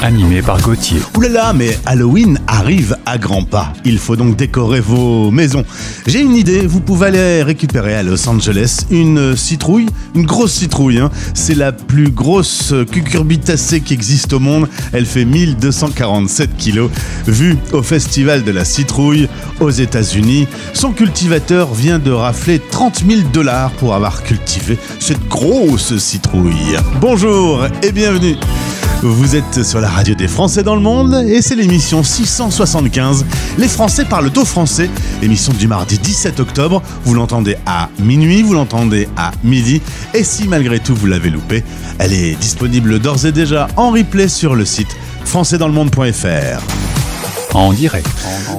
Animé par Gauthier. Oulala, mais Halloween arrive à grands pas. Il faut donc décorer vos maisons. J'ai une idée, vous pouvez aller récupérer à Los Angeles une citrouille, une grosse citrouille. hein. C'est la plus grosse cucurbitacée qui existe au monde. Elle fait 1247 kilos. Vue au festival de la citrouille aux États-Unis, son cultivateur vient de rafler 30 000 dollars pour avoir cultivé cette grosse citrouille. Bonjour et bienvenue. Vous êtes sur la radio des Français dans le monde et c'est l'émission 675. Les Français parlent au français. Émission du mardi 17 octobre. Vous l'entendez à minuit, vous l'entendez à midi. Et si malgré tout vous l'avez loupé, elle est disponible d'ores et déjà en replay sur le site françaisdanslemonde.fr. En direct.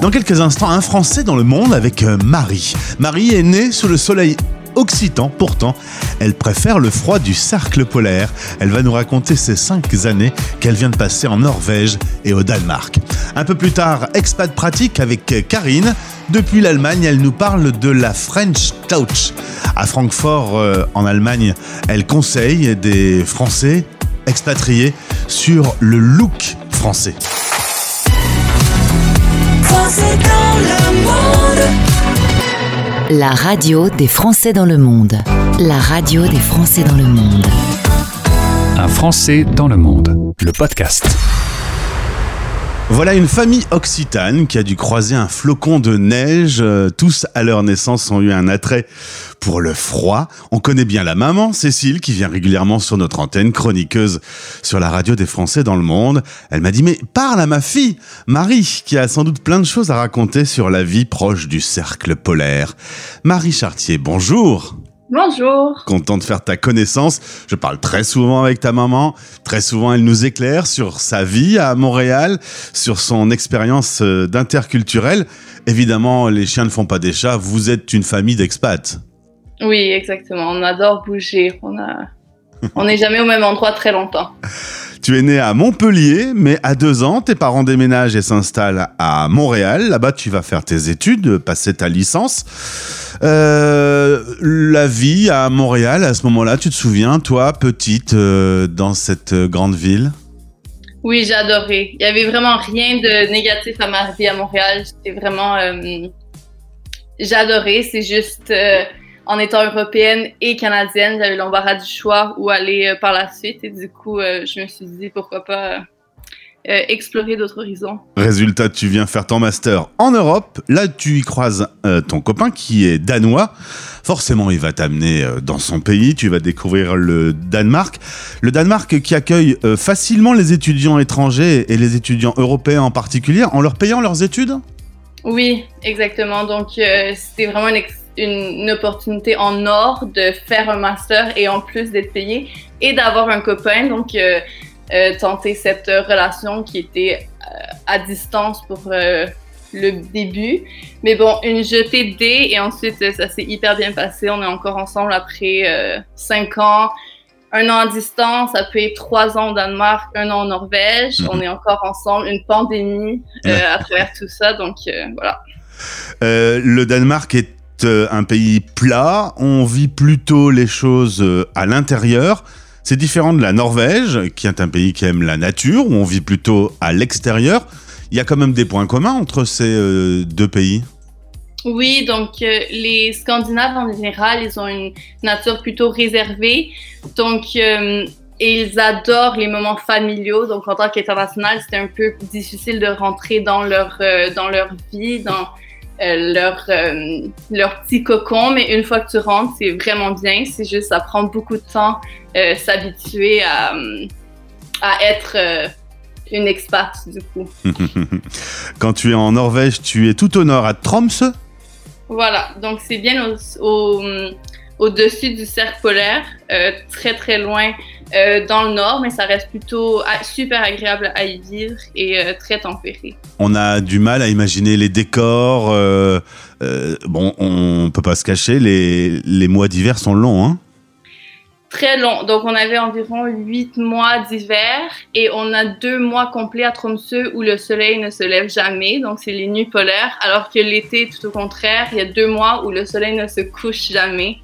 Dans quelques instants, un Français dans le monde avec euh, Marie. Marie est née sous le soleil occitan, pourtant, elle préfère le froid du cercle polaire. Elle va nous raconter ces cinq années qu'elle vient de passer en Norvège et au Danemark. Un peu plus tard, expat pratique avec Karine. Depuis l'Allemagne, elle nous parle de la French Touch. À Francfort, euh, en Allemagne, elle conseille des Français expatriés sur le look français. La radio des Français dans le monde. La radio des Français dans le monde. Un Français dans le monde. Le podcast. Voilà une famille occitane qui a dû croiser un flocon de neige. Euh, Tous à leur naissance ont eu un attrait pour le froid. On connaît bien la maman, Cécile, qui vient régulièrement sur notre antenne, chroniqueuse sur la radio des Français dans le monde. Elle m'a dit, mais parle à ma fille, Marie, qui a sans doute plein de choses à raconter sur la vie proche du cercle polaire. Marie Chartier, bonjour Bonjour. content de faire ta connaissance. Je parle très souvent avec ta maman. Très souvent, elle nous éclaire sur sa vie à Montréal, sur son expérience euh, d'interculturel. Évidemment, les chiens ne font pas des chats. Vous êtes une famille d'expats. Oui, exactement. On adore bouger. On a, on n'est jamais au même endroit très longtemps. Tu es né à Montpellier, mais à deux ans, tes parents déménagent et s'installent à Montréal. Là-bas, tu vas faire tes études, passer ta licence. Euh, la vie à Montréal, à ce moment-là, tu te souviens, toi, petite, euh, dans cette grande ville? Oui, j'ai adoré. Il y avait vraiment rien de négatif à ma vie à Montréal. J'étais vraiment, euh, j'ai adoré. C'est juste euh, en étant européenne et canadienne, j'avais l'embarras du choix où aller euh, par la suite. Et du coup, euh, je me suis dit pourquoi pas euh, explorer d'autres horizons. Résultat, tu viens faire ton master en Europe. Là, tu y croises euh, ton copain qui est danois. Forcément, il va t'amener euh, dans son pays. Tu vas découvrir le Danemark. Le Danemark qui accueille facilement les étudiants étrangers et les étudiants européens en particulier en leur payant leurs études? Oui, exactement. Donc, c'était vraiment une, ex- une, opportunité en or de faire un master et en plus d'être payé et d'avoir un copain. Donc, euh, euh, tenter cette relation qui était euh, à distance pour le début. Mais bon, une jetée de dés et ensuite, ça s'est hyper bien passé. On est encore ensemble après cinq ans. Un an à distance, après trois ans au Danemark, un an en Norvège. Mhm. On est encore ensemble. Une pandémie euh, à travers tout ça. Donc, euh, voilà. Euh, le Danemark est un pays plat. On vit plutôt les choses euh, à l'intérieur. C'est différent de la Norvège, qui est un pays qui aime la nature, où on vit plutôt à l'extérieur. Il y a quand même des points communs entre ces euh, deux pays. Oui, donc euh, les Scandinaves en général, ils ont une nature plutôt réservée. Donc, euh, ils adorent les moments familiaux. Donc, en tant qu'international, c'était un peu difficile de rentrer dans leur, euh, dans leur vie, dans euh, leur, euh, leur petit cocon. Mais une fois que tu rentres, c'est vraiment bien. C'est juste, ça prend beaucoup de temps euh, s'habituer à, euh, à être euh, une expat, du coup. Quand tu es en Norvège, tu es tout au nord à Tromsø. Voilà, donc c'est bien au, au, au-dessus du cercle polaire, euh, très très loin euh, dans le nord, mais ça reste plutôt ah, super agréable à y vivre et euh, très tempéré. On a du mal à imaginer les décors. bon, on peut pas se cacher, les, les mois d'hiver sont longs. Hein Très long. Donc, on avait environ huit mois d'hiver et on a deux mois complets à Tromsø où le soleil ne se lève jamais. Donc, c'est les nuits polaires. Alors que l'été, tout au contraire, il y a deux mois où le soleil ne se couche jamais.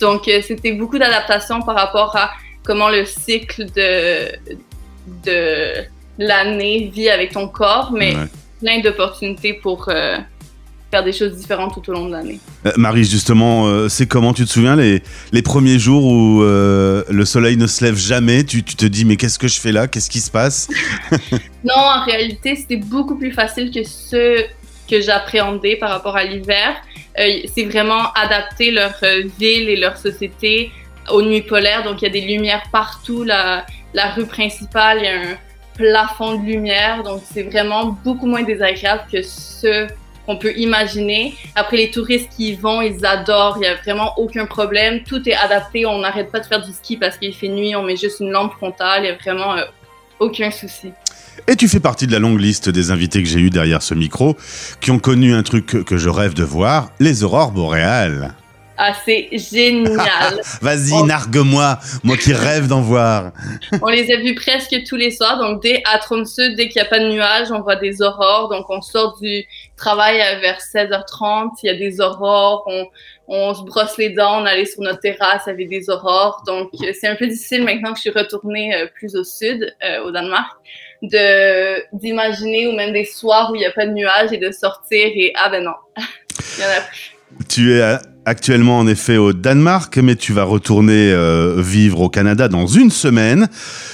Donc, euh, c'était beaucoup d'adaptation par rapport à comment le cycle de, de l'année vit avec ton corps, mais Ouais. plein d'opportunités pour euh, faire des choses différentes tout au long de l'année. Euh, Marie, justement, euh, c'est comment Tu te souviens les, les premiers jours où le soleil ne se lève jamais? Tu, tu te dis, mais qu'est-ce que je fais là? Qu'est-ce qui se passe? Non, en réalité, c'était beaucoup plus facile que ce que j'appréhendais par rapport à l'hiver. Euh, c'est vraiment adapter leur euh, ville et leur société aux nuits polaires. Donc, il y a des lumières partout. La, rue principale, il y a un plafond de lumière. Donc, c'est vraiment beaucoup moins désagréable que ce qu'on peut imaginer. Après, les touristes qui y vont, ils adorent. Il n'y a vraiment aucun problème. Tout est adapté. On n'arrête pas de faire du ski parce qu'il fait nuit. On met juste une lampe frontale. Il n'y a vraiment euh, aucun souci. Et tu fais partie de la longue liste des invités que j'ai eu derrière ce micro, qui ont connu un truc que, je rêve de voir, les aurores boréales. Ah, c'est génial. Vas-y, nargue-moi, moi qui rêve d'en voir. on les a vus presque tous les soirs. Donc, dès à Tromsø, dès qu'il n'y a pas de nuages, on voit des aurores. Donc, on sort du travail vers 16h30. Il y a des aurores. On, on se brosse les dents. On allait sur notre terrasse avec des aurores. Donc, euh, c'est un peu difficile maintenant que je suis retournée euh, plus au sud, euh, au Danemark, de d'imaginer ou même des soirs où il n'y a pas de nuages et de sortir et ah ben non, il y en a plus. Tu es actuellement en effet au Danemark, mais tu vas retourner euh, vivre au Canada dans une semaine.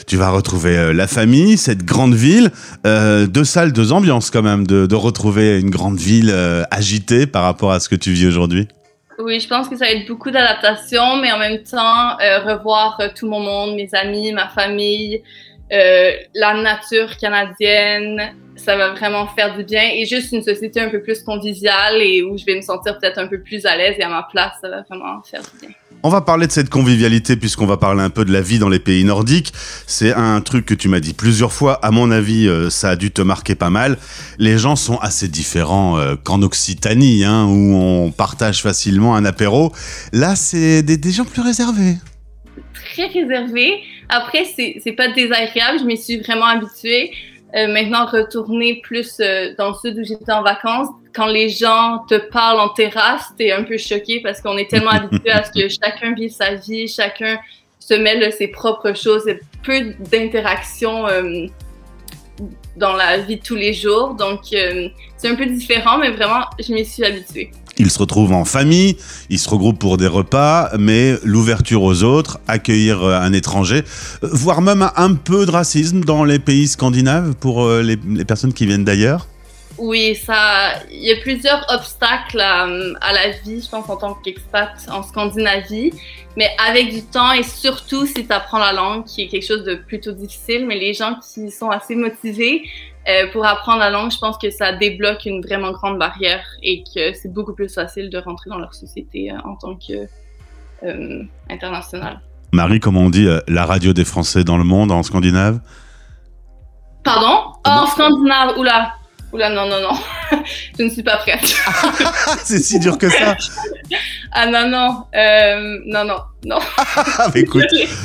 Tu vas retrouver euh, la famille, cette grande ville. Euh, deux salles, deux ambiances quand même, de, retrouver une grande ville agitée par rapport à ce que tu vis aujourd'hui. Oui, je pense que ça va être beaucoup d'adaptation, mais en même temps, revoir tout mon monde, mes amis, ma famille, euh, la nature canadienne, ça va vraiment faire du bien. Et juste une société un peu plus conviviale et où je vais me sentir peut-être un peu plus à l'aise et à ma place, ça va vraiment faire du bien. On va parler de cette convivialité puisqu'on va parler un peu de la vie dans les pays nordiques. C'est un truc que tu m'as dit plusieurs fois. À mon avis, euh, ça a dû te marquer pas mal. Les gens sont assez différents euh, qu'en Occitanie, hein, où on partage facilement un apéro. Là, c'est des, des gens plus réservés. Très réservé. Après, c'est pas désagréable, je m'y suis vraiment habituée. Euh, maintenant, retourner plus euh, dans le sud où j'étais en vacances, quand les gens te parlent en terrasse, t'es un peu choqué parce qu'on est tellement habitué à ce que chacun vive sa vie, chacun se mêle de ses propres choses, a peu d'interaction euh, dans la vie de tous les jours. Donc, euh, c'est un peu différent, mais vraiment, je m'y suis habituée. Ils se retrouvent en famille, ils se regroupent pour des repas, mais l'ouverture aux autres, accueillir euh, un étranger, euh, voire même un peu de racisme dans les pays scandinaves pour les personnes qui viennent d'ailleurs. Oui, ça, il y a plusieurs obstacles à, à la vie, je pense, en tant qu'expat en Scandinavie. Mais avec du temps et surtout si tu apprends la langue, qui est quelque chose de plutôt difficile, mais les gens qui sont assez motivés euh, pour apprendre la langue, je pense que ça débloque une vraiment grande barrière et que c'est beaucoup plus facile de rentrer dans leur société euh, en tant que euh, international. Marie, comment on dit euh, la radio des Français dans le monde en scandinave? Pardon? Oh, en Scandinave, oula! Oula, non, non, non. je ne suis pas prête. C'est si dur que ça Ah non, non, euh, non, non, non. Ah, mais écoute,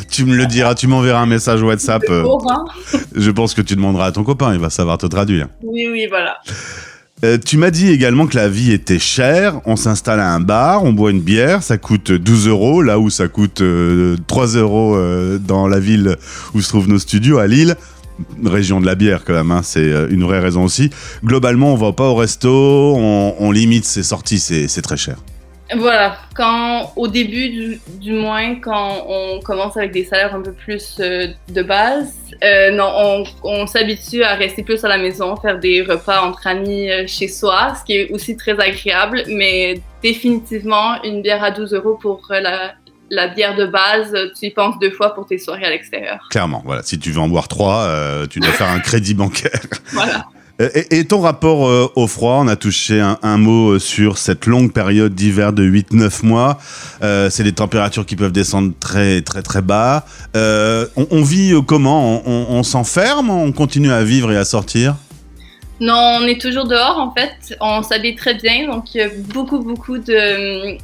tu me le diras, tu m'enverras un message WhatsApp. euh, hein. je pense que tu demanderas à ton copain, il va savoir te traduire. Oui, oui, voilà. Euh, tu m'as dit également que la vie était chère. On s'installe à un bar, on boit une bière, ça coûte 12 euros, là où ça coûte euh, 3 euros euh, dans la ville où se trouvent nos studios, à Lille. Région de la bière, quand même, hein, c'est euh, une vraie raison aussi. Globalement, on va pas au resto, on, limite ses sorties, c'est très cher. Voilà, quand au début du, moins, quand on commence avec des salaires un peu plus euh, de base, euh, non, on, s'habitue à rester plus à la maison, faire des repas entre amis chez soi, ce qui est aussi très agréable, mais définitivement une bière à 12 euros pour la, la bière de base, tu y penses deux fois pour tes soirées à l'extérieur. Clairement, voilà. Si tu veux en boire trois, euh, tu dois faire un crédit bancaire. Voilà. Euh, Et, et ton rapport euh, au froid, on a touché un, un mot sur cette longue période d'hiver de 8-9 mois. Euh, c'est des températures qui peuvent descendre très très très bas. Euh, on, on vit comment? On, on- on s'enferme? On continue à vivre et à sortir? Non, on est toujours dehors en fait. On s'habille très bien, donc il y a beaucoup, beaucoup de,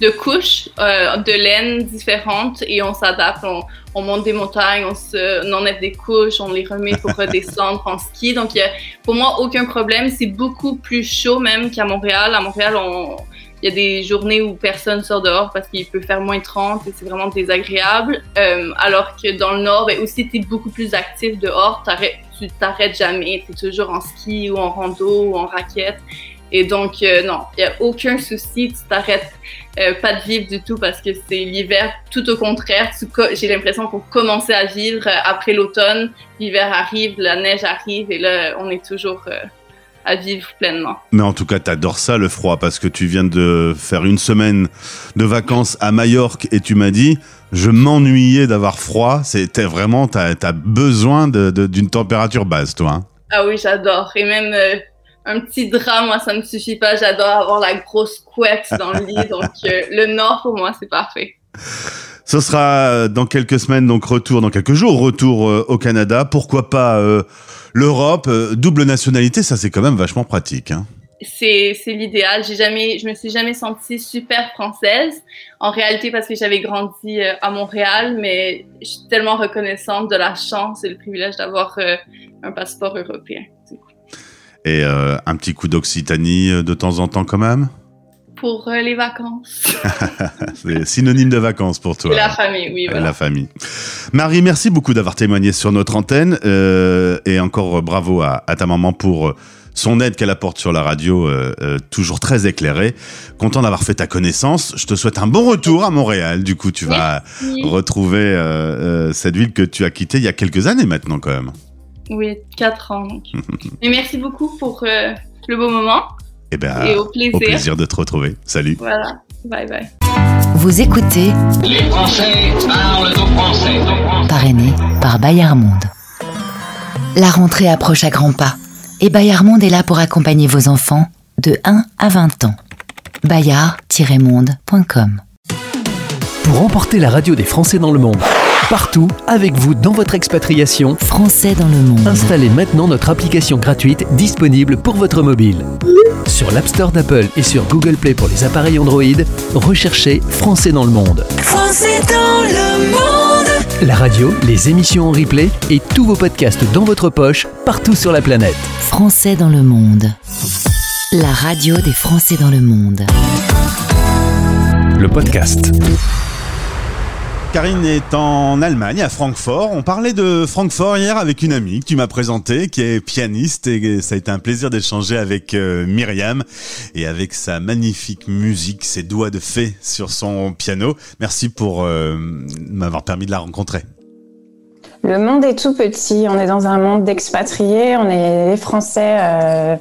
de couches euh, de laine différentes et on s'adapte. On, on monte des montagnes, on, se, on enlève des couches, on les remet pour redescendre en ski. Donc y a pour moi aucun problème. C'est beaucoup plus chaud même qu'à Montréal. À Montréal, on, il y a des journées où personne sort dehors parce qu'il peut faire moins 30 et c'est vraiment désagréable. Euh, alors que dans le nord, ben, aussi, tu es beaucoup plus actif dehors. T'arrêtes- tu t'arrêtes jamais. Tu es toujours en ski ou en rando ou en raquette. Et donc, euh, non, il n'y a aucun souci. Tu t'arrêtes euh, pas de vivre du tout parce que c'est l'hiver. Tout au contraire, j'ai l'impression qu'on commençait à vivre euh, après l'automne. L'hiver arrive, la neige arrive et là, on est toujours euh, à vivre pleinement. Mais en tout cas, t'adores ça, le froid, parce que tu viens de faire une semaine de vacances à Majorque et tu m'as dit, je m'ennuyais d'avoir froid. C'était vraiment, t'as as besoin d'une température basse, toi. hein. Ah oui, j'adore. Et même un petit drap, moi, ça me suffit pas. J'adore avoir la grosse couette dans le lit. Donc, euh, le nord, pour moi, c'est parfait. Ce sera euh, dans quelques semaines, donc retour, dans quelques jours, retour euh, au Canada. Pourquoi pas euh, l'Europe Double nationalité, ça c'est quand même vachement pratique. Hein. C'est l'idéal. J'ai jamais, je me suis jamais sentie super française. En réalité, parce que j'avais grandi à Montréal, mais je suis tellement reconnaissante de la chance et le privilège d'avoir un passeport européen. Et euh, un petit coup d'Occitanie euh, de temps en temps quand même? Pour euh, les vacances. C'est synonyme de vacances pour toi. La famille, oui, voilà. La famille. Marie, merci beaucoup d'avoir témoigné sur notre antenne euh, et encore bravo à, à ta maman pour son aide qu'elle apporte sur la radio, toujours très éclairée. Content d'avoir fait ta connaissance. Je te souhaite un bon retour à Montréal. Du coup, tu vas retrouver cette ville que tu as quittée il y a quelques années maintenant quand même. Oui, 4 ans. donc. Mais merci beaucoup pour euh, le beau moment Eh ben, et au plaisir. au plaisir de te retrouver. Salut. Voilà. Bye bye. Vous écoutez Les Français parlent au français. parrainé par Bayard Monde. La rentrée approche à grands pas et Bayard Monde est là pour accompagner vos enfants de 1 à 20 ans. bayard-monde.com Pour emporter la radio des Français dans le monde, partout, avec vous dans votre expatriation, Français dans le monde. installez maintenant notre application gratuite disponible pour votre mobile. Sur l'App Store d'Apple et sur Google Play pour les appareils Android, recherchez Français dans le monde. Français dans le monde. La radio, les émissions en replay et tous vos podcasts dans votre poche, partout sur la planète. Français dans le monde. La radio des Français dans le monde. Le podcast. Karine est en Allemagne, à Francfort. On parlait de Francfort hier avec une amie que tu m'as présentée, qui est pianiste, et ça a été un plaisir d'échanger avec euh, Myriam et avec sa magnifique musique, ses doigts de fée sur son piano. Merci pour euh, m'avoir permis de la rencontrer. Le monde est tout petit. On est dans un monde d'expatriés. On est les Français euh,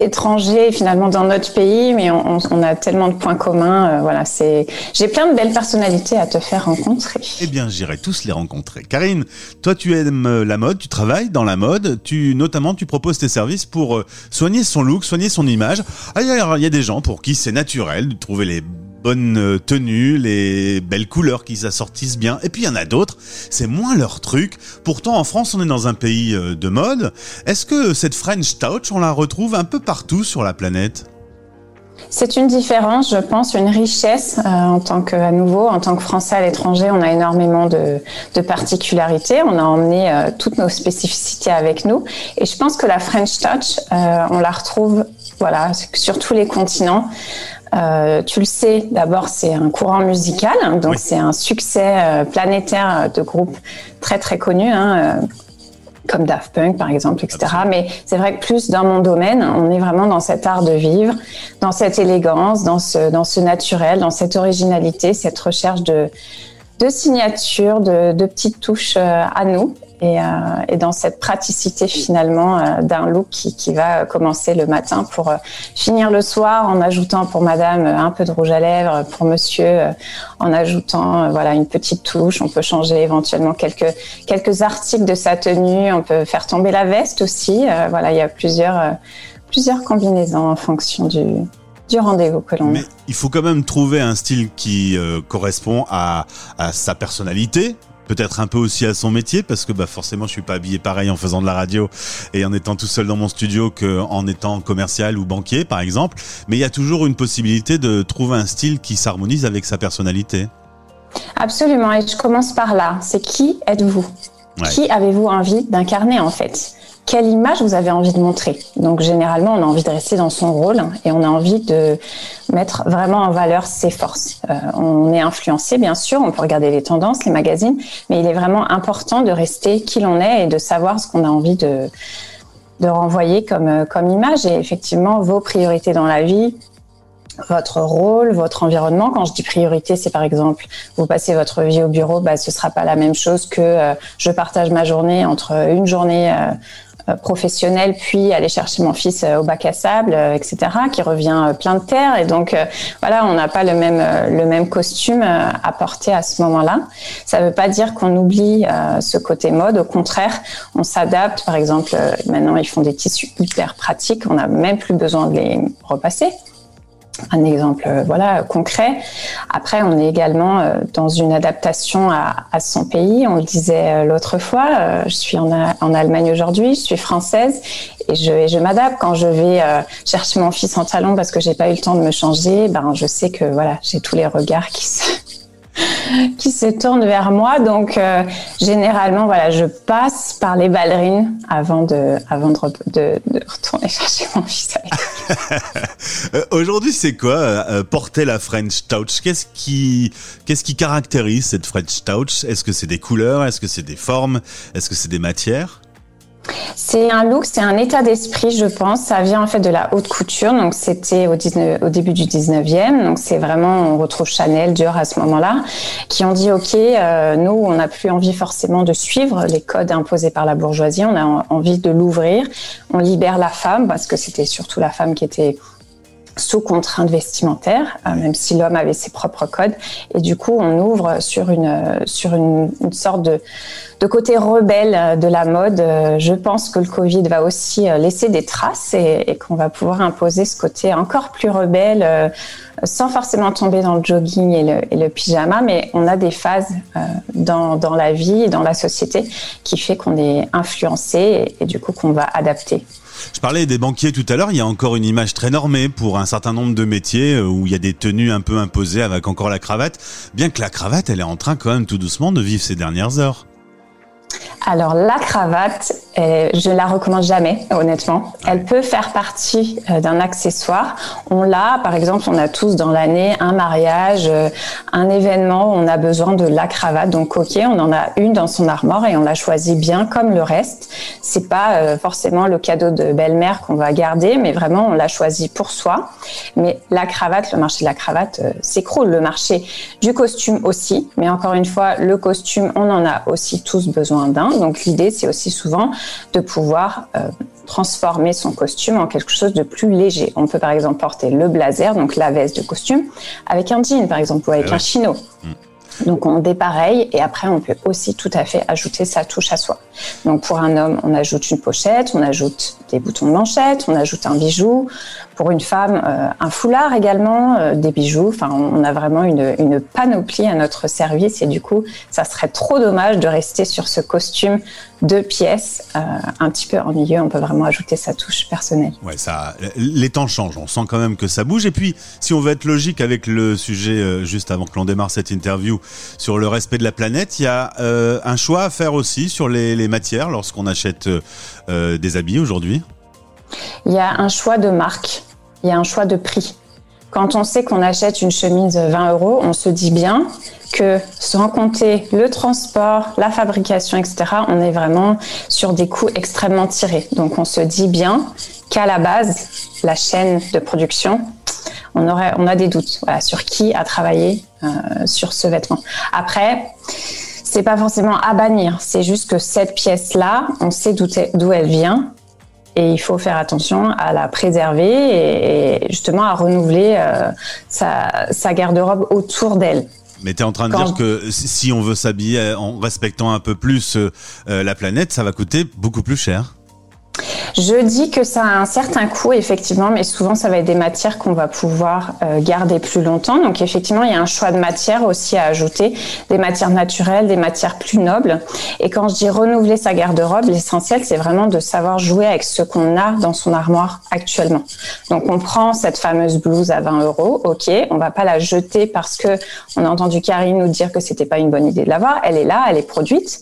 étrangers finalement dans notre pays, mais on, a tellement de points communs. euh, voilà, c'est. J'ai plein de belles personnalités à te faire rencontrer. Eh bien, j'irai tous les rencontrer. Karine, toi, tu aimes euh, la mode, tu travailles dans la mode, tu notamment, tu proposes tes services pour euh, soigner son look, soigner son image. Ah, Il y, y a des gens pour qui c'est naturel de trouver les bonnes euh, tenues, les belles couleurs qui s'assortissent bien. Et puis il y en a d'autres, c'est moins leur truc. Pourtant, en France, on est dans un pays euh, de mode. Est-ce que cette French touch, on la retrouve un peu partout sur la planète? C'est une différence, je pense, une richesse euh, en tant que, nouveau, en tant que Français à l'étranger, on a énormément de, particularités. On a emmené toutes nos spécificités avec nous, et je pense que la French Touch, on la retrouve, voilà, sur tous les continents. Euh, tu le sais, d'abord c'est un courant musical, hein, donc Oui. c'est un succès euh, planétaire de groupes très très connus. Hein, euh, comme Daft Punk par exemple, etc. Mais c'est vrai que plus dans mon domaine, on est vraiment dans cet art de vivre, dans cette élégance, dans ce, dans ce naturel, dans cette originalité, cette recherche de, de signatures, de, de petites touches à nous et, euh, et, dans cette praticité finalement euh, d'un look qui, qui, va commencer le matin pour euh, finir le soir en ajoutant pour madame un peu de rouge à lèvres, pour monsieur en ajoutant voilà une petite touche. On peut changer éventuellement quelques quelques articles de sa tenue. On peut faire tomber la veste aussi. voilà, il y a plusieurs plusieurs combinaisons en fonction du du rendez-vous que l'on Mais il faut quand même trouver un style qui correspond à, à sa personnalité, peut-être un peu aussi à son métier parce que bah forcément je suis pas habillé pareil en faisant de la radio et en étant tout seul dans mon studio qu'en étant commercial ou banquier par exemple. Mais il y a toujours une possibilité de trouver un style qui s'harmonise avec sa personnalité. Absolument. Et je commence par là. C'est qui êtes-vous? Ouais. qui avez-vous envie d'incarner en fait? Quelle image vous avez envie de montrer. Donc généralement, on a envie de rester dans son rôle et on a envie de mettre vraiment en valeur ses forces. Euh, on est influencé, bien sûr, on peut regarder les tendances, les magazines, mais il est vraiment important de rester qui l'on est et de savoir ce qu'on a envie de, de renvoyer comme, comme image. Et effectivement, vos priorités dans la vie, votre rôle, votre environnement. Quand je dis priorité, c'est par exemple, vous passez votre vie au bureau, bah, ce sera pas la même chose que euh, je partage ma journée entre une journée euh, euh, professionnel, puis aller chercher mon fils euh, au bac à sable, euh, etc., qui revient plein de terre. Et donc, voilà, on n'a pas le même, le même costume à porter à ce moment-là. Ça ne veut pas dire qu'on oublie ce côté mode. Au contraire, on s'adapte. Par exemple, maintenant, ils font des tissus hyper pratiques. On n'a même plus besoin de les repasser un exemple euh, voilà concret. Après, on est également euh, dans une adaptation à, à son pays. On le disait euh, l'autre fois. Je suis en, en Allemagne aujourd'hui. Je suis française et je, je m'adapte quand je vais chercher mon fils en talon parce que j'ai pas eu le temps de me changer. Ben, je sais que voilà, j'ai tous les regards qui se qui se tournent vers moi. Donc, euh, généralement, voilà, je passe par les ballerines avant de, avant de, de retourner chercher mon fils. Euh, aujourd'hui, c'est quoi euh, porter la French Touch? Qu'est-ce qui, qu'est-ce qui caractérise cette French Touch? Est-ce que c'est des couleurs? Est-ce que c'est des formes? Est-ce que c'est des matières? C'est un look, c'est un état d'esprit, je pense. Ça vient en fait de la haute couture. Donc, c'était au, début du 19e. Donc, c'est vraiment, on retrouve Chanel, Dior à ce moment-là, qui ont dit, OK, euh, nous, on n'a plus envie forcément de suivre les codes imposés par la bourgeoisie. On a envie de l'ouvrir. On libère la femme, parce que c'était surtout la femme qui était sous contrainte vestimentaire, euh, même si l'homme avait ses propres codes. Et du coup, on ouvre sur une, sur une, une sorte de, de côté rebelle euh, de la mode. Euh, je pense que le Covid va aussi laisser des traces et, et qu'on va pouvoir imposer ce côté encore plus rebelle, sans forcément tomber dans le jogging et le, et le pyjama. Mais on a des phases dans, dans la vie et dans la société qui fait qu'on est influencé et, et du coup qu'on va adapter. Je parlais des banquiers tout à l'heure, il y a encore une image très normée pour un certain nombre de métiers euh, où il y a des tenues un peu imposées avec encore la cravate, bien que la cravate, elle est en train quand même tout doucement de vivre ses dernières heures. Alors la cravate, euh, je la recommande jamais, honnêtement. Elle peut faire partie euh, d'un accessoire. On l'a, par exemple, on a tous dans l'année un mariage, euh, un événement où on a besoin de la cravate. Donc ok, on en a une dans son armoire et on la choisit bien comme le reste. C'est pas euh, forcément le cadeau de belle-mère qu'on va garder, mais vraiment on l'a choisi pour soi. Mais la cravate, le marché de la cravate s'écroule. Le marché du costume aussi, mais encore une fois, le costume, on en a aussi tous besoin Donc l'idée, c'est aussi souvent de pouvoir euh, transformer son costume en quelque chose de plus léger. On peut par exemple porter le blazer, donc la veste de costume, avec un jean par exemple ou avec un chino. Donc on dépareille et après on peut aussi tout à fait ajouter sa touche à soi. Donc pour un homme, on ajoute une pochette, on ajoute des boutons de manchette, on ajoute un bijou. Pour une femme, euh, un foulard également, euh, des bijoux. Enfin, on a vraiment une, panoplie à notre service et du coup, ça serait trop dommage de rester sur ce costume de pièces euh, un petit peu ennuyeux. On peut vraiment ajouter sa touche personnelle. Ouais, ça, les temps changent. On sent quand même que ça bouge. Et puis, si on veut être logique avec le sujet euh, juste avant que l'on démarre cette interview sur le respect de la planète, il y a euh, un choix à faire aussi sur les, matières lorsqu'on achète euh, des habits aujourd'hui? Il y a un choix de marque. Il y a un choix de prix. Quand on sait qu'on achète une chemise 20 euros, on se dit bien que sans compter le transport, la fabrication, etc., on est vraiment sur des coûts extrêmement tirés. Donc on se dit bien qu'à la base, la chaîne de production, on aurait, on a des doutes voilà, sur qui a travaillé euh, sur ce vêtement. Après, c'est pas forcément à bannir, c'est juste que cette pièce-là, on sait d'où elle vient et il faut faire attention à la préserver et, justement à renouveler euh, sa, sa garde-robe autour d'elle. Mais tu es en train de dire que si on veut s'habiller en respectant un peu plus euh, la planète, ça va coûter beaucoup plus cher. Je dis que ça a un certain coût, effectivement, mais souvent, ça va être des matières qu'on va pouvoir euh, garder plus longtemps. Donc, effectivement, il y a un choix de matières aussi à ajouter, des matières naturelles, des matières plus nobles. Et quand je dis renouveler sa garde-robe, l'essentiel, c'est vraiment de savoir jouer avec ce qu'on a dans son armoire actuellement. Donc, on prend cette fameuse blouse à 20 euros, ok, on va pas la jeter parce que on a entendu Karine nous dire que c'était pas une bonne idée de l'avoir. Elle est là, elle est produite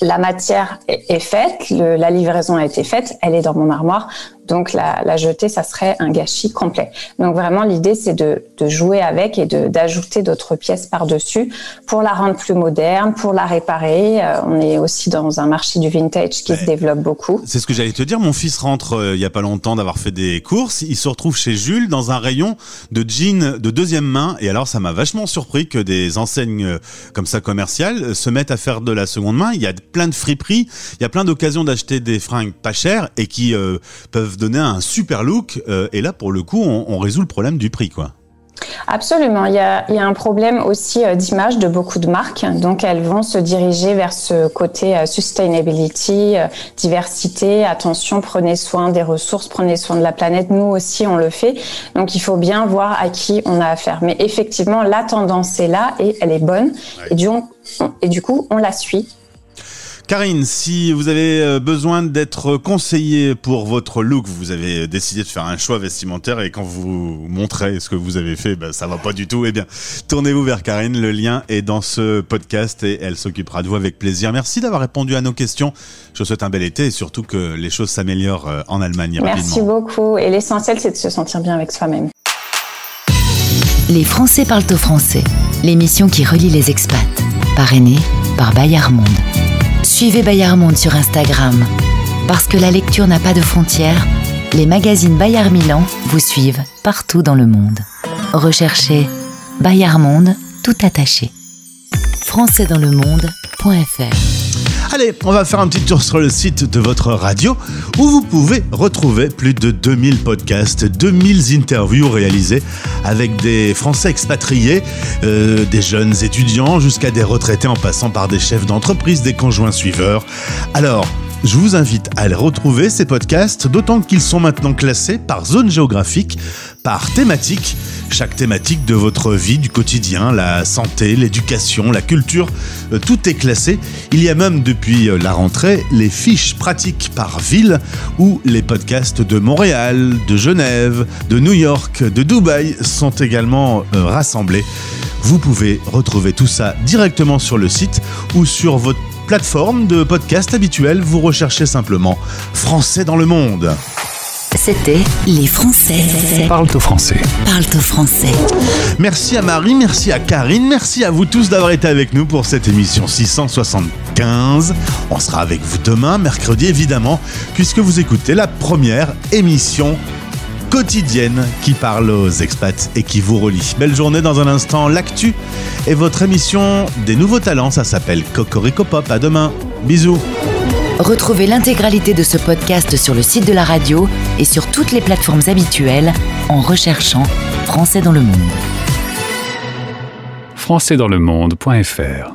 la matière est faite, la livraison a été faite, elle est dans mon armoire. Donc la, la, jeter, ça serait un gâchis complet. Donc vraiment, l'idée, c'est de, de, jouer avec et d'ajouter d'autres pièces par-dessus pour la rendre plus moderne, pour la réparer. Euh, on est aussi dans un marché du vintage qui se développe beaucoup. C'est ce que j'allais te dire. Mon fils rentre euh, il y a pas longtemps d'avoir fait des courses. Il se retrouve chez Jules dans un rayon de jeans de deuxième main. Et alors, ça m'a vachement surpris que des enseignes euh, comme ça commerciales se mettent à faire de la seconde main. Il y a plein de friperies, il y a plein d'occasions d'acheter des fringues pas chères et qui peuvent donner un super look. Euh, et là, pour le coup, on, résout le problème du prix, quoi. Absolument. Il y, a, un problème aussi euh, d'image de beaucoup de marques. Donc, elles vont se diriger vers ce côté euh, sustainability, diversité. Attention, prenez soin des ressources, prenez soin de la planète. Nous aussi, on le fait. Donc, il faut bien voir à qui on a affaire. Mais effectivement, la tendance est là et elle est bonne. Et, du, et du coup, on la suit Karine, si vous avez euh, besoin d'être conseillé pour votre look, vous avez décidé de faire un choix vestimentaire et quand vous montrez ce que vous avez fait, ben, ça va pas du tout, eh bien, tournez-vous vers Karine. Le lien est dans ce podcast et elle s'occupera de vous avec plaisir. Merci d'avoir répondu à nos questions. Je vous souhaite un bel été et surtout que les choses s'améliorent euh, en Allemagne Merci beaucoup. Et l'essentiel, c'est de se sentir bien avec soi-même. Les Français parlent au français. L'émission qui relie les expats. Parrainée par Bayard Monde. Suivez Bayard Monde sur Instagram. Parce que la lecture n'a pas de frontières, les magazines Bayard Milan vous suivent partout dans le monde. Recherchez Bayard Monde tout attaché. françaisdanslemonde.fr Allez, on va faire un petit tour sur le site de votre radio où vous pouvez retrouver plus de 2000 podcasts, 2000 interviews réalisées avec des Français expatriés, euh, des jeunes étudiants jusqu'à des retraités en passant par des chefs d'entreprise, des conjoints suiveurs. Alors, je vous invite à les retrouver, ces podcasts, d'autant qu'ils sont maintenant classés par zone géographique, par thématique. Chaque thématique de votre vie, du quotidien, la santé, l'éducation, la culture, euh, tout est classé. Il y a même depuis euh, la rentrée les fiches pratiques par ville où les podcasts de Montréal, de Genève, de New York, de Dubaï sont également euh, rassemblés. Vous pouvez retrouver tout ça directement sur le site ou sur votre plateforme de podcast habituelle, vous recherchez simplement Français dans le monde. C'était Les Français. Parle au français. Parle au français. Merci à Marie, merci à Karine, merci à vous tous d'avoir été avec nous pour cette émission 675. On sera avec vous demain, mercredi évidemment, puisque vous écoutez la première émission quotidienne qui parle aux expats et qui vous relie. Belle journée dans un instant, l'actu et votre émission des nouveaux talents, ça s'appelle Cocorico Pop. À demain. Bisous. Retrouvez l'intégralité de ce podcast sur le site de la radio et sur toutes les plateformes habituelles en recherchant Français dans le monde. françaisdanslemonde.fr